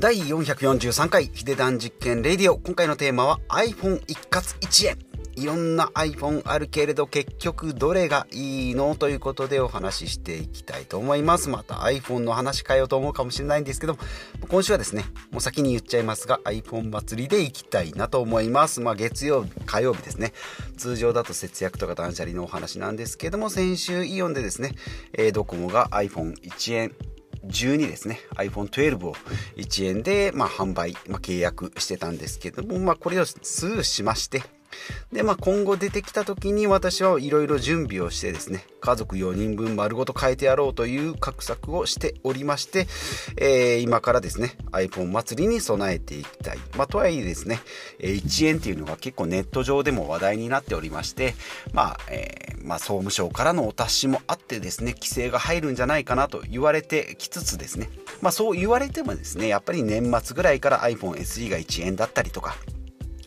第443回ヒデダン実験レディオ。今回のテーマは iPhone 一括1円。いろんな iPhone あるけれど結局どれがいいの？ということでお話ししていきたいと思います。また iPhone の話変えようと思うかもしれないんですけど今週はですねもう先に言っちゃいますが iPhone 祭りで行きたいなと思います。まあ月曜日火曜日ですね。通常だと節約とか断捨離のお話なんですけども先週イオンでですね、えー、ドコモが iPhone1 円12ですね。iPhone12 を1円で、まあ、販売、まあ、契約してたんですけども、まあ、これをスルーしましてで、まあ、今後出てきた時に私はいろいろ準備をしてですね、家族4人分丸ごと変えてやろうという画策をしておりまして、えー、今からですね、iPhone 祭りに備えていきたい。まあ、とはいえですね、1円っていうのが結構ネット上でも話題になっておりまして、まあ、えー、まあ、総務省からのお達しもあってですね、規制が入るんじゃないかなと言われてきつつですね、まあ、そう言われてもですね、やっぱり年末ぐらいから iPhone SE が1円だったりとか、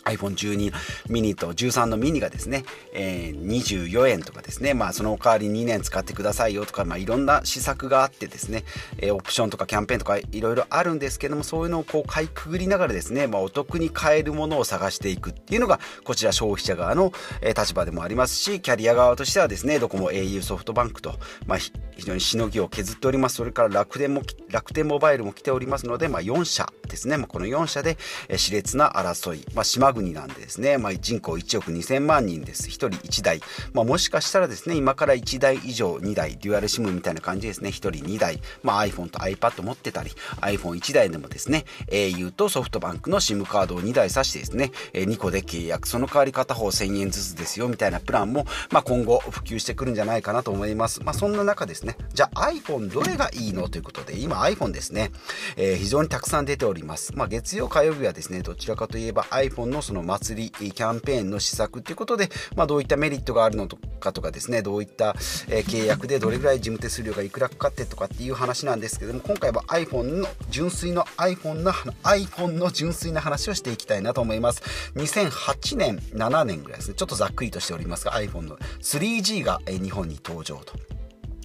iPhone12 ミニと13のミニがですね、えー、24円とかですね、まあその代わり2年使ってくださいよとか、まあいろんな施策があってですね、えー、オプションとかキャンペーンとかいろいろあるんですけども、そういうのをこうかいくぐりながらですね、まあお得に買えるものを探していくっていうのが、こちら消費者側の、え立場でもありますし、キャリア側としてはですね、どこも au ソフトバンクと、まあ非常にしのぎを削っております。それから楽天も、楽天モバイルも来ておりますので、まあ4社ですね、まあ、この4社で、え熾烈な争い、まあ島国なんでですね、まあ、人口1億2000万人です。1人1台。まあ、もしかしたらですね、今から1台以上2台、デュアルシムみたいな感じですね、1人2台、まあ、iPhone と iPad 持ってたり、iPhone1 台でもですね、au とソフトバンクの SIM カードを2台挿してですね、2個で契約、その代わり片方1000円ずつですよ、みたいなプランも、まあ、今後普及してくるんじゃないかなと思います。まあ、そんな中ですね、じゃあ iPhone どれがいいの？ということで、今 iPhone ですね、えー、非常にたくさん出ております。まあ、月曜、火曜日はですね、どちらかといえば iPhone のその祭り、キャンペーンの施策ということで、まあ、どういったメリットがあるのかとかですねどういった、え契約でどれぐらい事務手数料がいくらかかってとかっていう話なんですけども今回は iPhone の純粋の iPhone の iPhone の純粋な話をしていきたいなと思います。2008年7年ぐらいですね。ちょっとざっくりとしておりますが iPhone の 3G が日本に登場と。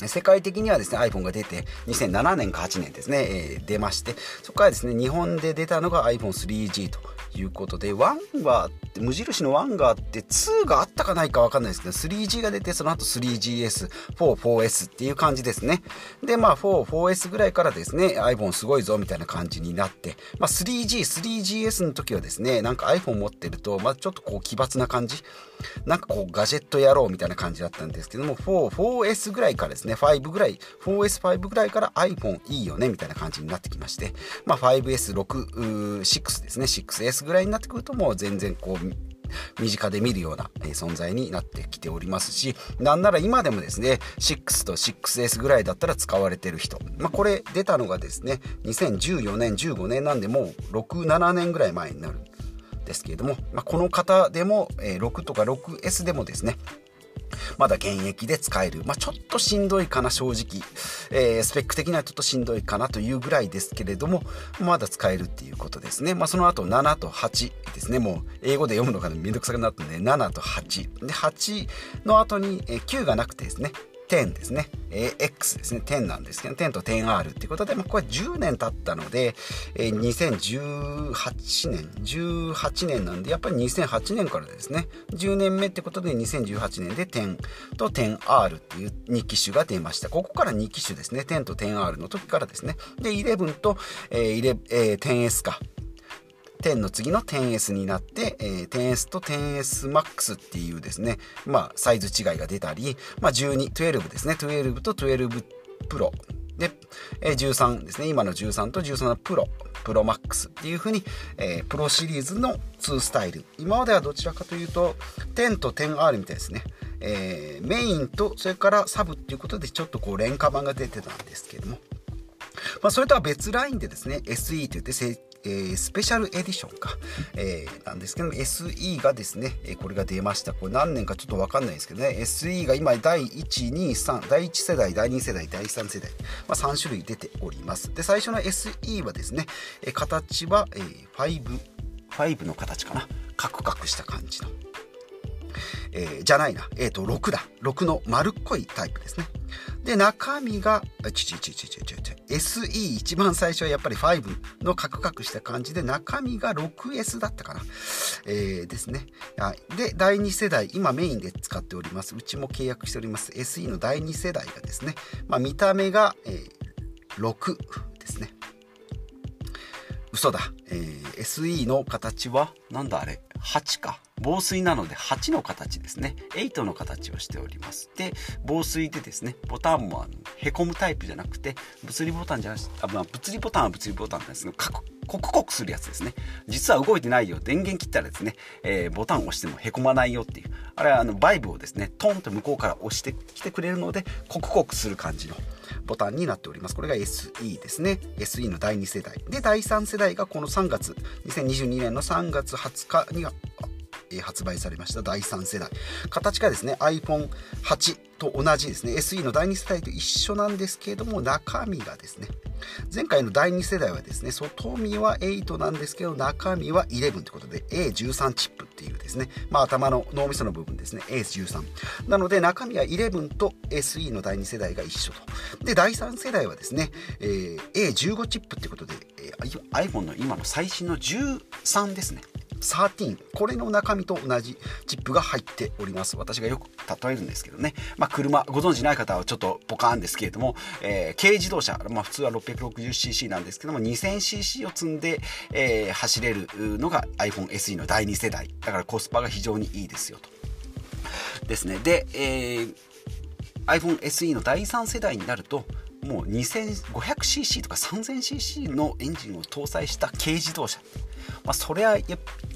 世界的にはですね iPhone が出て2007年か8年ですね、えー、出ましてそこからですね日本で出たのが iPhone3G ということで1は無印の1があって2があったかないか分かんないですけど 3G が出てその後 3GS、4、4S っていう感じですね。でまあ4、4S ぐらいからですね iPhone すごいぞみたいな感じになって、まあ、3G、3GS の時はですねなんか iPhone 持ってると、まあ、ちょっとこう奇抜な感じ。なんかこうガジェットやろうみたいな感じだったんですけども4、4S ぐらいからですねね5ぐらい 4S5 ぐらいから iPhone いいよねみたいな感じになってきましてまあ 5S6、6ですね 6S ぐらいになってくるともう全然こう身近で見るような存在になってきておりますしなんなら今でもですね6と 6S ぐらいだったら使われてる人、まあ、これ出たのがですね2014年15年なんでもう67年ぐらい前になるんですけれども、まあ、この方でも6とか 6S でもですねまだ現役で使える。まあ、ちょっとしんどいかな、正直。えー、スペック的にはちょっとしんどいかなというぐらいですけれども、まだ使えるっていうことですね。まあ、その後7と8ですね。もう英語で読むのがめんどくさくなったんで、7と8。で、8の後に9がなくてですね、10ですね。X ですね。10なんですけど、10と 10R っていうことで、まあ、これ10年経ったので、え、2018年、18年なんで、やっぱり2008年からですね、10年目ってことで2018年で10と 10R っていう2機種が出ました。ここから2機種ですね。10と 10R の時からですね。で、11と、えーえー、10S か。10の次の 10S になって、えー、10S と 10SMAX っていうですね、まあ、サイズ違いが出たり、まあ、12、12ですね、12と12 Pro で、えー、13ですね、今の13と13のプロ、プロマックスっていう風に、えー、プロシリーズの2スタイル。今まではどちらかというと、10と 10R みたいですね。えー、メインとそれからサブっていうことでちょっとこう廉価版が出てたんですけども、まあ、それとは別ラインでですね SE といってえー、スペシャルエディションか、えー、なんですけど SE がですね、えこれが出ました。これ何年かちょっと分かんないですけどね。SE が今第123第1世代第2世代第3世代、まあ、3種類出ております。で最初の SE はですね、え形は、えー、5, 5の形かな。カクカクした感じの。えー、じゃないな、えっ、ー、と、6だ。6の丸っこいタイプですね。で、中身が、ちちちちちちち SE 一番最初はやっぱり5のカクカクした感じで、中身が 6S だったかな。えー、ですね。で、第2世代、今メインで使っております。うちも契約しております SE の第2世代がですね、まあ、見た目が、えー、6ですね。嘘だ。えー、SE の形は、なんだあれ、8か。防水なので8の形ですね。8の形をしております。で、防水でですね、ボタンもあのへこむタイプじゃなくて、物理ボタンじゃなくて、あまあ、物理ボタンは物理ボタンなんですけど、コクコクするやつですね。実は動いてないよ。電源切ったらですね、えー、ボタンを押してもへこまないよっていう。あれはあのバイブをですね、トンと向こうから押してきてくれるので、コクコクする感じのボタンになっております。これが SE ですね。SE の第2世代。で、第3世代がこの3月、2022年の3月20日には発売されました。第3世代。形がですね iPhone8 と同じですね。SE の第2世代と一緒なんですけれども中身がですね前回の第2世代はですね外見は8なんですけど中身は11ということで A13 チップっていうですねまあ頭の脳みその部分ですね A13 なので中身は11と SE の第2世代が一緒と。で第3世代はですね、えー、A15 チップっていうことで、えー、iPhone の今の最新の13ですね。13これの中身と同じチップが入っております。私がよく例えるんですけどね、まあ、車ご存知ない方はちょっとポカーンですけれども、えー、軽自動車、まあ、普通は 660cc なんですけども 2000cc を積んで、えー、走れるのが iPhone SE の第2世代。だからコスパが非常にいいですよと。ですね。で、えー、iPhone SE の第3世代になるともう 2500cc とか 3000cc のエンジンを搭載した軽自動車。まあ、それは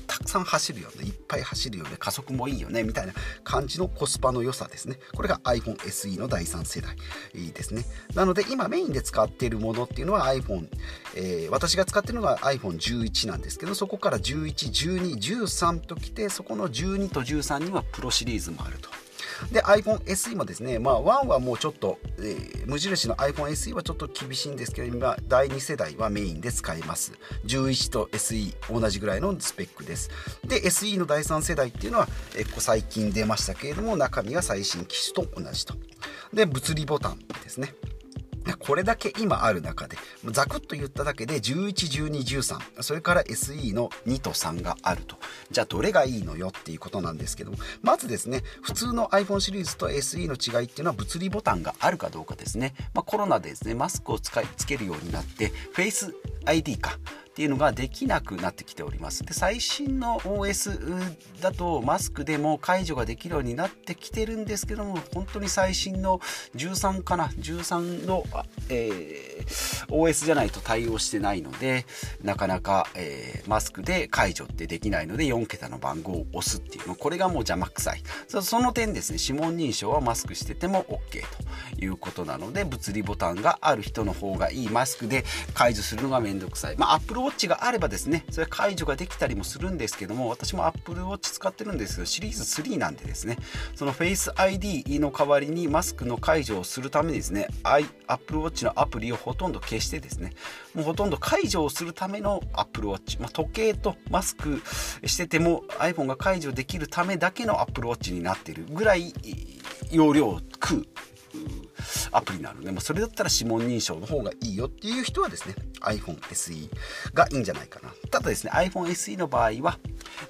たくさん走るよね。いっぱい走るよね。加速もいいよね。みたいな感じのコスパの良さですね。これが iPhone SE の第3世代いいですね。なので今メインで使っているものっていうのは iPhone、えー、私が使ってるのが iPhone11 なんですけどそこから111213ときてそこの12と13にはプロシリーズもあると。で iPhone SE もですね、まあ、1はもうちょっと、えー、無印の iPhone SE はちょっと厳しいんですけど今第2世代はメインで使えます。11と SE 同じぐらいのスペックです。で SE の第3世代っていうのは、えー、最近出ましたけれども中身が最新機種と同じと。で物理ボタンですね。これだけ今ある中でざくっと言っただけで111213それから SE の2と3があると。じゃあどれがいいのよっていうことなんですけどもまずですね普通の iPhone シリーズと SE の違いっていうのは物理ボタンがあるかどうかですね、まあ、コロナでですねマスクを使いつけるようになって Face ID か。っていうのができなくなってきております。で最新の OS だとマスクでも解除ができるようになってきてるんですけども本当に最新の13かな13の、えー、OS じゃないと対応してないのでなかなか、えー、マスクで解除ってできないので4桁の番号を押すっていうこれがもう邪魔くさい。その点ですね指紋認証はマスクしてても OK ということなので物理ボタンがある人の方がいい。マスクで解除するのがめんどくさい。まあ Apple Apple Watch があればですねそれ解除ができたりもするんですけども私も Apple Watch 使ってるんですけどシリーズ3なんでですねその Face ID の代わりにマスクの解除をするためにですね Apple Watch のアプリをほとんど消してですねもうほとんど解除をするための Apple Watch、ま、時計とマスクしてても iPhone が解除できるためだけの Apple Watch になってるぐらい容量を食う。アプリなので、まあ、それだったら指紋認証の方がいいよっていう人はですね iPhone SE がいいんじゃないかな。ただですね iPhone SE の場合は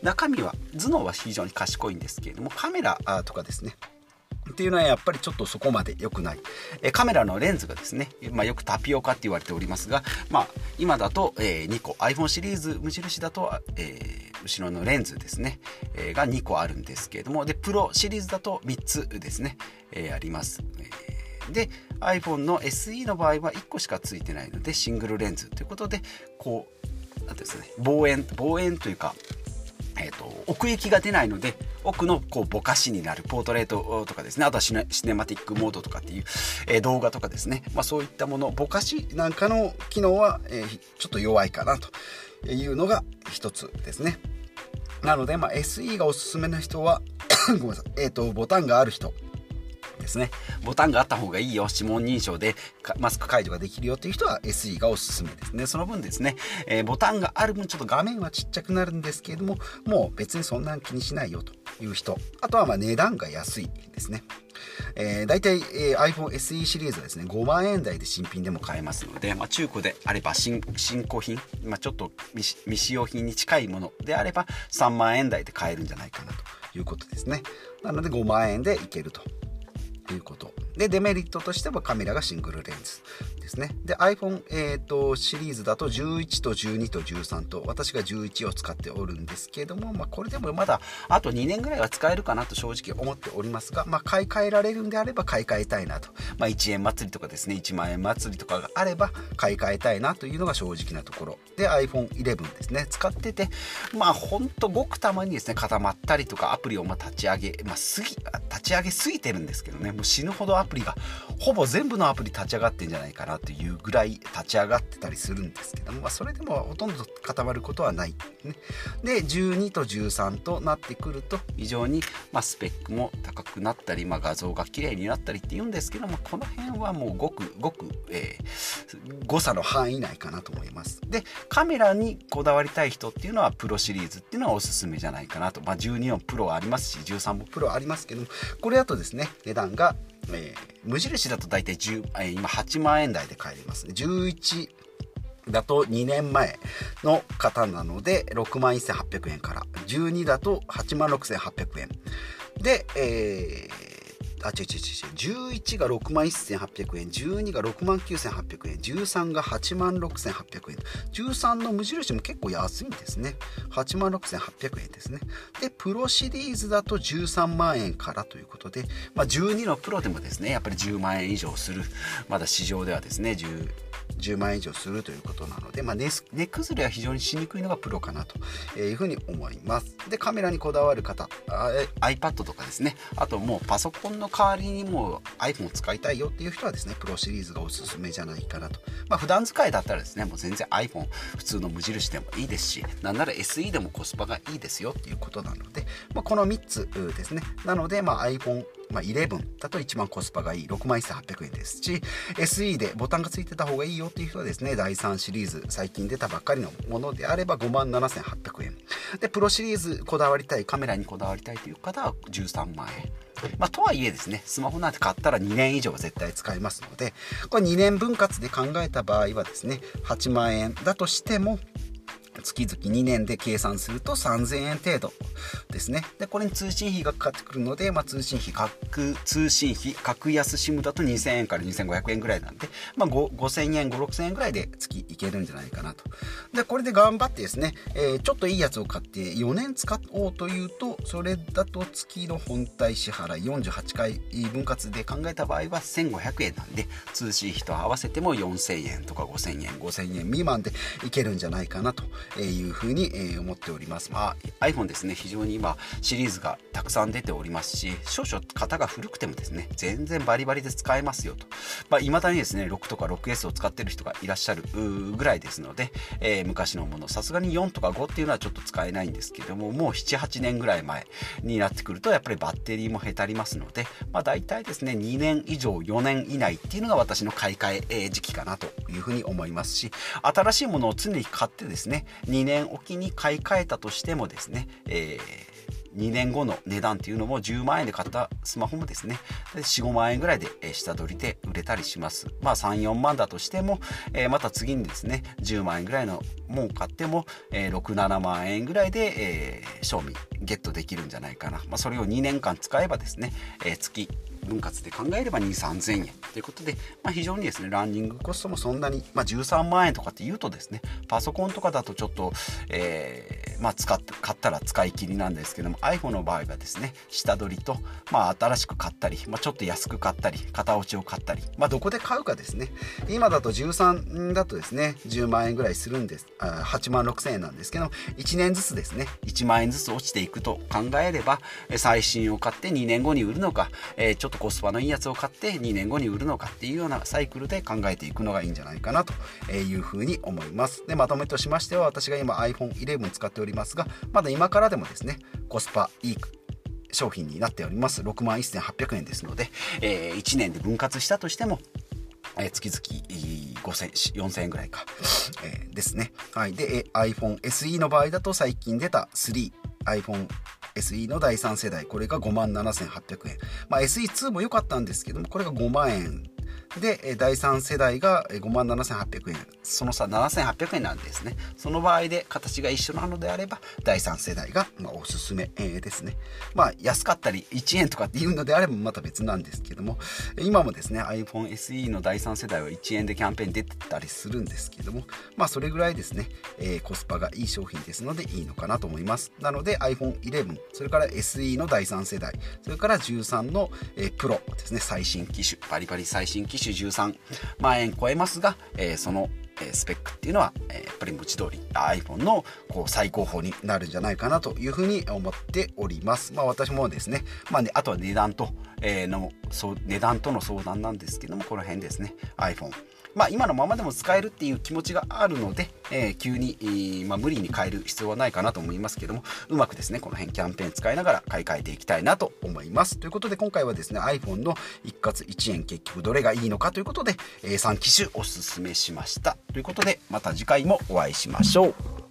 中身は頭脳は非常に賢いんですけれどもカメラとかですね。っていうのはやっぱりちょっとそこまで良くない。えカメラのレンズがですね、まあ、よくタピオカって言われておりますが、まあ、今だと、えー、2個。iPhone シリーズ無印だと、えー、後ろのレンズですね、えー、が2個あるんですけれども。でプロシリーズだと3つですね、えあります。えで iPhone の SE の場合は1個しかついてないのでシングルレンズということでこうなんですね望遠望遠というかえーと、奥行きが出ないので奥のこうぼかしになるポートレートとかですねあとはシネマティックモードとかっていう、えー、動画とかですね、まあ、そういったものぼかしなんかの機能は、えー、ちょっと弱いかなというのが一つですね。なので、まあ、SE がおすすめな人は ごめんなさい、えーとボタンがある人。ですね。ボタンがあった方がいいよ。指紋認証でマスク解除ができるよっていう人は SE がおすすめですね。その分ですね、えー、ボタンがある分ちょっと画面はちっちゃくなるんですけれどももう別にそんなに気にしないよという人あとはま値段が安いですね。えー、大体、えー、iPhone SE シリーズはですね5万円台で新品でも買えますので、まあ、中古であれば新新古品、まあ、ちょっと未使用品に近いものであれば3万円台で買えるんじゃないかなということですね。なので5万円でいけると。いうこと。でデメリットとしてはカメラがシングルレンズですね。で iPhone、えーと、シリーズだと11と12と13と私が11を使っておるんですけれども、まあ、これでもまだあと2年ぐらいは使えるかなと正直思っておりますが、まあ、買い替えられるんであれば買い替えたいなと、まあ、1円祭りとかですね1万円祭りとかがあれば買い替えたいなというのが正直なところ。で iPhone11 ですね。使っててまあほんとごくたまにですね固まったりとかアプリをま立ち上げ、まあ、すぎ立ち上げすぎてるんですけどね。もう死ぬほどアプリがほぼ全部のアプリ立ち上がってんじゃないかなというぐらい立ち上がってたりするんですけども、まあ、それでもほとんど固まることはない、ね、で12と13となってくると非常に、まあスペックも高くなったり、まあ、画像が綺麗になったりっていうんですけどもこの辺はもうごくごく、えー、誤差の範囲内かなと思います。でカメラにこだわりたい人っていうのはプロシリーズっていうのはおすすめじゃないかなと、まあ、12のプロありますし13もプロありますけどもこれだとですね値段がえー、無印だと大体10、えー、今8万円台で買えますね。11だと2年前の方なので6万1800円から。12だと8万6800円。で、えー、あ、違う違う違う。11が6万1800円、12が6万9800円、13が8万6800円。13の無印も結構安いんですね。8万6800円ですね。で、プロシリーズだと13万円からということで、まあ、12のプロでもですね、やっぱり10万円以上する。まだ市場ではですね、10 10万円以上するということなので、まあ、値崩れは非常にしにくいのがプロかなというふうに思います。でカメラにこだわる方 iPad とかですね。あともうパソコンの代わりにもう iPhone を使いたいよっていう人はですねプロシリーズがおすすめじゃないかなと。まあ普段使いだったらですねもう全然 iPhone 普通の無印でもいいですしなんなら SE でもコスパがいいですよっていうことなので、まあ、この3つですね。なので、まあ、iPhone まあ、11だと一番コスパがいい。6万1800円ですし SE でボタンがついてた方がいいよっていう人はですね第3シリーズ最近出たばっかりのものであれば5万7800円。でプロシリーズこだわりたいカメラにこだわりたいという方は13万円。まあ、とはいえですね、スマホなんて買ったら2年以上は絶対使えますので、これ2年分割で考えた場合はですね、8万円だとしても、月々2年で計算すると3000円程度ですね。で、これに通信費がかかってくるので、まあ、通信費、格、通信費、格安 SIM だと2000円から2500円ぐらいなんで、まあ、5000円、5、6000円ぐらいで月いけるんじゃないかなと。で、これで頑張ってですね、えー、ちょっといいやつを買って4年使おうというと、それだと月の本体支払い48回分割で考えた場合は1500円なんで、通信費と合わせても4000円とか5000円、5000円未満でいけるんじゃないかなというふうに思っております。まあ、iPhone ですね、非常に今シリーズがたくさん出ておりますし、少々型が古くてもですね、全然バリバリで使えますよと。まあ、未だにですね、6とか 6S を使っている人がいらっしゃるぐらいですので、えー、昔のもの、さすがに4とか5っていうのはちょっと使えないんですけども、もう7、8年ぐらい前になってくると、やっぱりバッテリーもへたりますので、まあ、大体ですね、2年以上、4年以内っていうのが私の買い替え時期かなというふうに思いますし、新しいものを常に買ってですね、2年おきに買い替えたとしてもですね、えー2年後の値段っていうのも10万円で買ったスマホもですね45万円ぐらいで下取りで売れたりします。まあ34万だとしても、え、また次にですね10万円ぐらいのもん買っても、え、67万円ぐらいで、えー、賞味ゲットできるんじゃないかな、まあ、それを2年間使えばですね、えー、月分割で考えれば2 3 0 0 0円ということで、まあ、非常にですねランニングコストもそんなに、まあ、13万円とかって言うとですねパソコンとかだとちょっと、えー、まあ、使って買ったら使い切りなんですけども iPhone の場合はですね下取りと、まあ、新しく買ったり、まあ、ちょっと安く買ったり型落ちを買ったり、まあ、どこで買うかですね。今だと13だとですね10万円ぐらいするんです。あ8万6000円なんですけど1年ずつですね1万円ずつ落ちていくと考えれば最新を買って2年後に売るのか、えー、ちょっとコスパのいいやつを買って2年後に売るのかっていうようなサイクルで考えていくのがいいんじゃないかなというふうに思いますでまとめとしましては私が今 iPhone11 使っておりますがまだ今からでもですねコスパいい商品になっております6万1800円ですので、えー、1年で分割したとしてもえ、月々5000 4000円ぐらいか、えー、ですね。はい。で、iPhone SE の場合だと最近出た 3iPhone SE の第3世代これが5万7800円、まあ、SE2 も良かったんですけどもこれが5万円。で第3世代が5万7800円。その差7800円なんですね。その場合で形が一緒なのであれば第3世代がまおすすめですね。まあ安かったり1円とかっていうのであればまた別なんですけども今もですね iPhone SE の第3世代は1円でキャンペーン出てたりするんですけどもまあそれぐらいですね、えー、コスパがいい商品ですのでいいのかなと思います。なので iPhone11 それから SE の第3世代それから13の、えー、プロですね。最新機種。バリバリ最新機種種13万円超えますが、えー、そのえスペックっていうのは、えやっぱり文字通り iPhone のこう最高峰になるんじゃないかなというふうに思っております。まあ私もですね、まあね、あとは値段と、え、のそう値段との相談なんですけども、この辺ですね、iPhone まあ、今のままでも使えるっていう気持ちがあるので、えー、急に、えー、まあ、無理に変える必要はないかなと思いますけどもうまくですねこの辺キャンペーン使いながら買い替えていきたいなと思います。ということで今回はですね iPhone の一括1円結局どれがいいのかということで、えー、3機種おすすめしました。ということでまた次回もお会いしましょう。